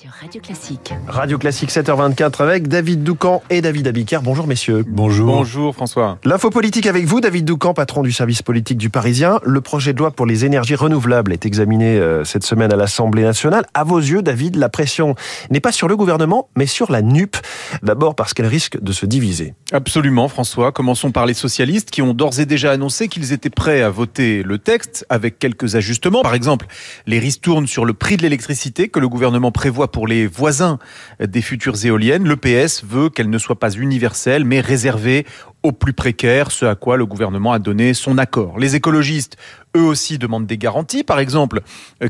sur Radio Classique. Radio Classique 7h24 avec David Doucan et David Abiker. Bonjour messieurs. Bonjour. Bonjour François. L'info politique avec vous, David Doucan, patron du service politique du Parisien. Le projet de loi pour les énergies renouvelables est examiné euh, cette semaine à l'Assemblée nationale. À vos yeux, David, la pression n'est pas sur le gouvernement, mais sur la NUP. D'abord parce qu'elle risque de se diviser. Absolument François. Commençons par les socialistes qui ont d'ores et déjà annoncé qu'ils étaient prêts à voter le texte avec quelques ajustements. Par exemple, les ristournes sur le prix de l'électricité que le gouvernement prévoit pour les voisins des futures éoliennes. Le PS veut qu'elle ne soit pas universelle, mais réservée aux plus précaires, ce à quoi le gouvernement a donné son accord. Les écologistes, eux aussi, demandent des garanties, par exemple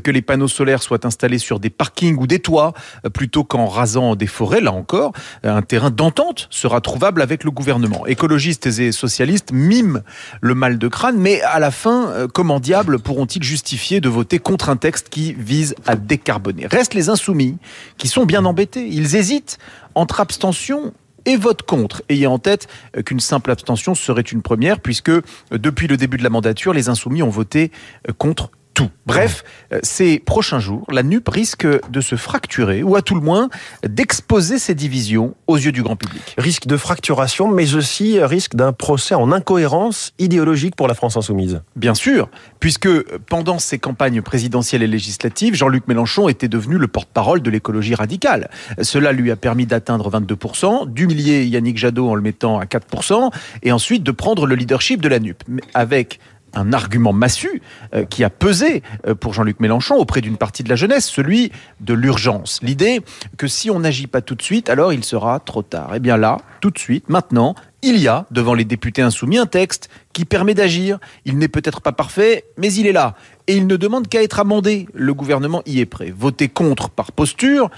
que les panneaux solaires soient installés sur des parkings ou des toits, plutôt qu'en rasant des forêts, là encore. Un terrain d'entente sera trouvable avec le gouvernement. Écologistes et socialistes miment le mal de crâne, mais à la fin, comment diable pourront-ils justifier de voter contre un texte qui vise à décarboner? Restent les insoumis, qui sont bien embêtés. Ils hésitent entre abstention et vote contre, ayant en tête qu'une simple abstention serait une première, puisque depuis le début de la mandature, les insoumis ont voté contre tout. Bref, ces prochains jours, la NUP risque de se fracturer, ou à tout le moins d'exposer ses divisions aux yeux du grand public. Risque de fracturation, mais aussi risque d'un procès en incohérence idéologique pour la France insoumise. Bien sûr, puisque pendant ses campagnes présidentielles et législatives, Jean-Luc Mélenchon était devenu le porte-parole de l'écologie radicale. Cela lui a permis d'atteindre 22%, d'humilier Yannick Jadot en le mettant à 4%, et ensuite de prendre le leadership de la NUP, avec un argument massu euh, qui a pesé euh, pour Jean-Luc Mélenchon auprès d'une partie de la jeunesse, celui de l'urgence. L'idée que si on n'agit pas tout de suite, alors il sera trop tard. Eh bien là, tout de suite, maintenant, il y a devant les députés insoumis un texte qui permet d'agir. Il n'est peut-être pas parfait, mais il est là. Et il ne demande qu'à être amendé. Le gouvernement y est prêt. Voter contre par posture,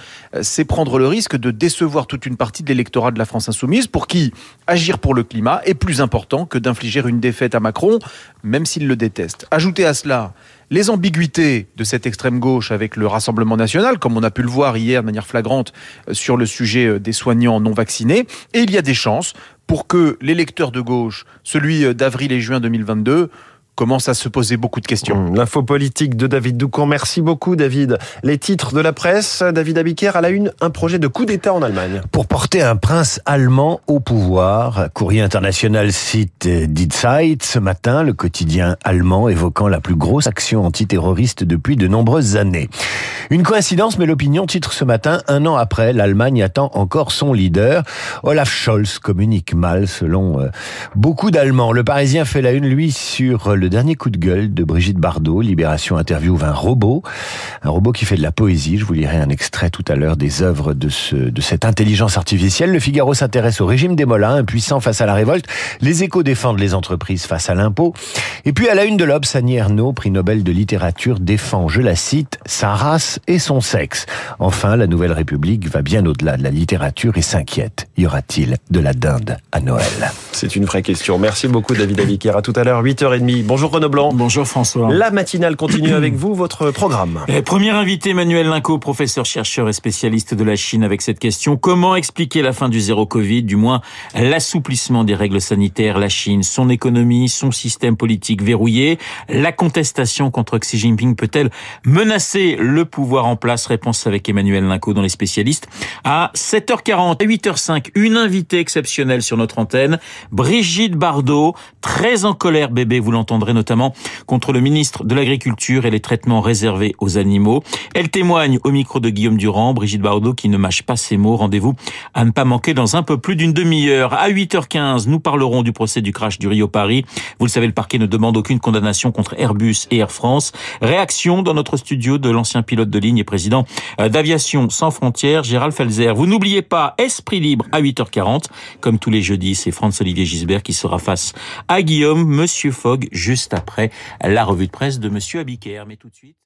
c'est prendre le risque de décevoir toute une partie de l'électorat de la France insoumise pour qui agir pour le climat est plus important que d'infliger une défaite à Macron, même s'il le déteste. Ajoutez à cela les ambiguïtés de cette extrême gauche avec le Rassemblement national, comme on a pu le voir hier de manière flagrante sur le sujet des soignants non vaccinés, et il y a des chances pour que l'électeur de gauche, celui d'avril et juin 2022, commence à se poser beaucoup de questions. L'info politique de David Doucan. Merci beaucoup, David. Les titres de la presse. David Abiker à la une, un projet de coup d'État en Allemagne. Pour porter un prince allemand au pouvoir, Courrier international cite Die Zeit ce matin, le quotidien allemand évoquant la plus grosse action antiterroriste depuis de nombreuses années. Une coïncidence, mais l'opinion titre ce matin, un an après, l'Allemagne attend encore son leader. Olaf Scholz communique mal, selon euh, beaucoup d'Allemands. Le Parisien fait la une, lui, sur le dernier coup de gueule de Brigitte Bardot. Libération interview un robot. Un robot qui fait de la poésie. Je vous lirai un extrait tout à l'heure des œuvres de, ce, de cette intelligence artificielle. Le Figaro s'intéresse au régime des Mollins, impuissant face à la révolte. Les échos défendent les entreprises face à l'impôt. Et puis à la une de l'Obs, Annie Ernaux, prix Nobel de littérature, défend, je la cite, sa race et son sexe. Enfin, la Nouvelle République va bien au-delà de la littérature et s'inquiète. Y aura-t-il de la dinde à Noël? C'est une vraie question. Merci beaucoup David Abiker. À tout à l'heure, 8h30. Bonjour Renaud Blanc. Bonjour François. La matinale continue avec vous, votre programme. Et premier invité, Emmanuel Linco, professeur, chercheur et spécialiste de la Chine avec cette question. Comment expliquer la fin du zéro Covid, du moins l'assouplissement des règles sanitaires, la Chine, son économie, son système politique verrouillé La contestation contre Xi Jinping peut-elle menacer le pouvoir en place? Réponse avec Emmanuel Linco dans les spécialistes. À 7h40, à 8h05, une invitée exceptionnelle sur notre antenne, Brigitte Bardot, très en colère bébé, vous l'entendrez notamment contre le ministre de l'Agriculture et les traitements réservés aux animaux. Elle témoigne au micro de Guillaume Durand, Brigitte Bardot qui ne mâche pas ses mots. Rendez-vous à ne pas manquer dans un peu plus d'une demi-heure. À 8h15, nous parlerons du procès du crash du Rio Paris. Vous le savez, le parquet ne demande aucune condamnation contre Airbus et Air France. Réaction dans notre studio de l'ancien pilote de ligne et président d'Aviation sans frontières, Gérald Felzer. Vous n'oubliez pas Esprit libre à 8h40. Comme tous les jeudis, c'est Franz-Olivier Gisbert qui sera face à Guillaume, Monsieur Fogg, juste après la revue de presse de Monsieur Abiker. Mais tout de suite.